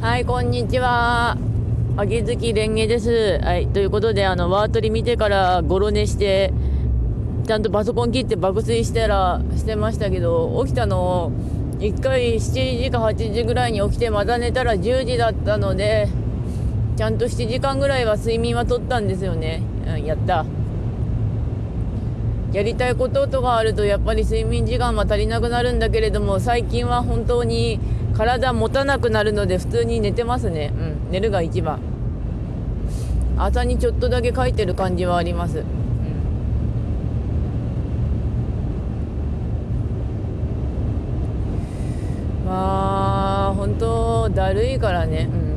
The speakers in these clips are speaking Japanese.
はい、こんにちは。秋月蓮華です。はい、ということで、あの、ワートリ見てからゴロ寝して、ちゃんとパソコン切って爆睡したら、してましたけど、起きたの、1回7時か8時ぐらいに起きて、また寝たら10時だったので、ちゃんと7時間ぐらいは睡眠はとったんですよね。うん、やった。やりたいこととかあるとやっぱり睡眠時間は足りなくなるんだけれども最近は本当に体持たなくなるので普通に寝てますね。うん。寝るが一番。朝にちょっとだけ書いてる感じはあります、うん、まあ本当だるいからね。うん。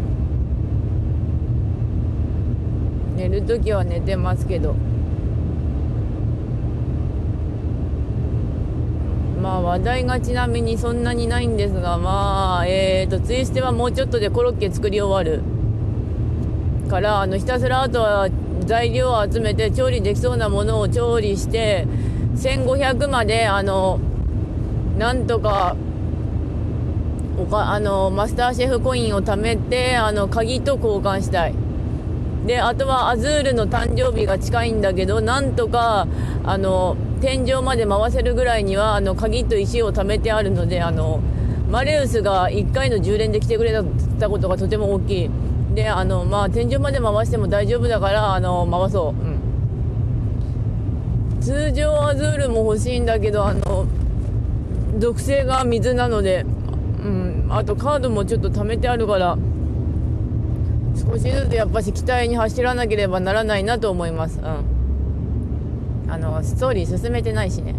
寝るときは寝てますけどまあ話題がちなみにそんなにないんですがまあえーとツイステはもうちょっとでコロッケ作り終わる。からあのひたすらあとは材料を集めて調理できそうなものを調理して1500まであのなんとかおかあのマスターシェフコインを貯めてあの鍵と交換したい。であとはアズールの誕生日が近いんだけどなんとかあの天井まで回せるぐらいにはあの鍵と石を貯めてあるのであのマレウスが1回の充電で来てくれたことがとても大きい。であのまあ天井まで回しても大丈夫だからあの回そう、うん、通常アズールも欲しいんだけどあの属性が水なので、うん、あとカードもちょっと貯めてあるから少しずつやっぱし期待に走らなければならないなと思います。うん。あの、ストーリー進めてないしね。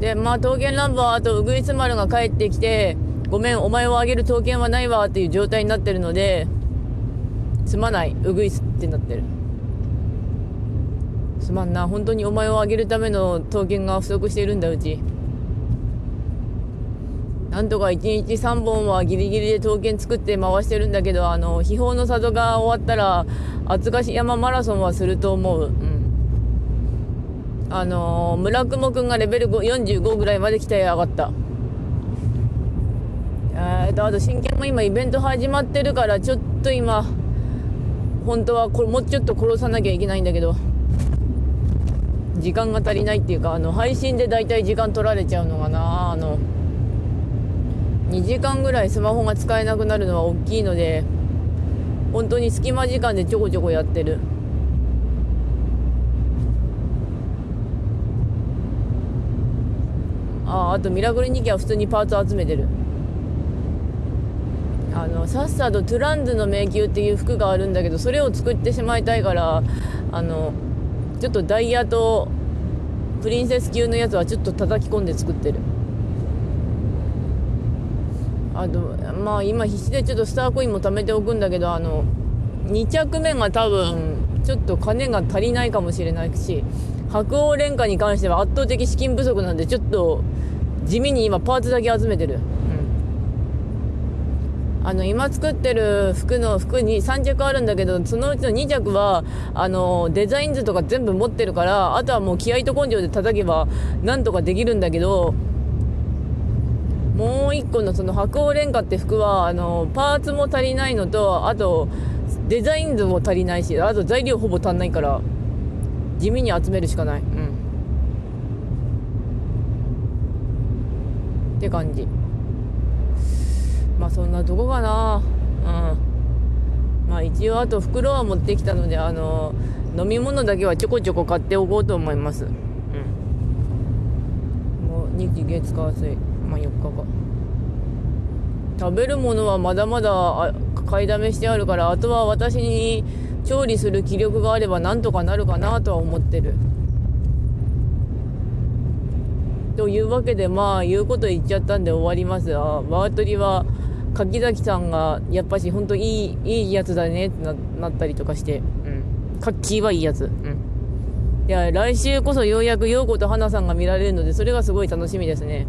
で、まあ、刀剣乱舞はあと、ウグイス丸が帰ってきて、ごめん、お前をあげる刀剣はないわっていう状態になってるので、すまない、ウグイスってなってる。すまんな、本当にお前をあげるための刀剣が不足しているんだ、うち。なんとか1日3本はギリギリで刀剣作って回してるんだけど、あの、秘宝の里が終わったら、厚ヶ山マラソンはすると思う。うん。あの、村雲くんがレベル5 45ぐらいまで鍛え上がった。えーと、あと真剣も今イベント始まってるから、ちょっと今、本当はこれもうちょっと殺さなきゃいけないんだけど、時間が足りないっていうか、あの、配信でだいたい時間取られちゃうのかな、あの、2時間ぐらいスマホが使えなくなるのは大きいので本当に隙間時間でちょこちょこやってる。ああとミラクル2機は普通にパーツ集めてる。あのさっさとトゥランズの迷宮っていう服があるんだけどそれを作ってしまいたいからあのちょっとダイヤとプリンセス級のやつはちょっと叩き込んで作ってる。あとまあ今必死でちょっとスターコインも貯めておくんだけどあの2着目が多分ちょっと金が足りないかもしれないし白王廉価に関しては圧倒的資金不足なんでちょっと地味に今パーツだけ集めてる、うん、あの今作ってる服の服に3着あるんだけどそのうちの2着はあのデザイン図とか全部持ってるからあとはもう気合と根性で叩けばなんとかできるんだけどもう一個のその白王廉価って服はあのパーツも足りないのとあとデザイン図も足りないしあと材料ほぼ足んないから地味に集めるしかない。うん。って感じ。まあそんなとこかな。うん。まあ一応あと袋は持ってきたのであの飲み物だけはちょこちょこ買っておこうと思います。うん。もう日月火水まあ4日か。食べるものはまだまだ買いだめしてあるからあとは私に調理する気力があればなんとかなるかなとは思ってる。というわけでまあ言うこと言っちゃったんで終わります。あワートリは柿崎さんがやっぱし本当いいいいやつだねってななったりとかして。うん。カッキーはいいやつ。うん。いや来週こそようやく陽子と花さんが見られるのでそれがすごい楽しみですね。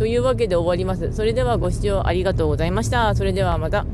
というわけで終わります。それではご視聴ありがとうございました。それではまた。